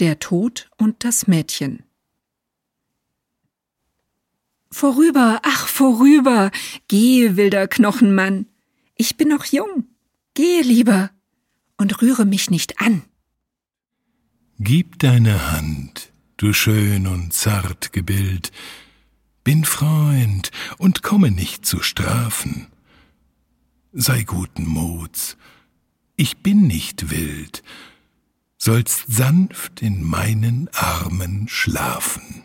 Der Tod und das Mädchen Vorüber, ach vorüber, gehe, wilder Knochenmann. Ich bin noch jung, gehe lieber und rühre mich nicht an. Gib deine Hand, du schön und zart Gebild, bin Freund und komme nicht zu strafen. Sei guten Muts, ich bin nicht wild, sollst sanft in meinen Armen schlafen.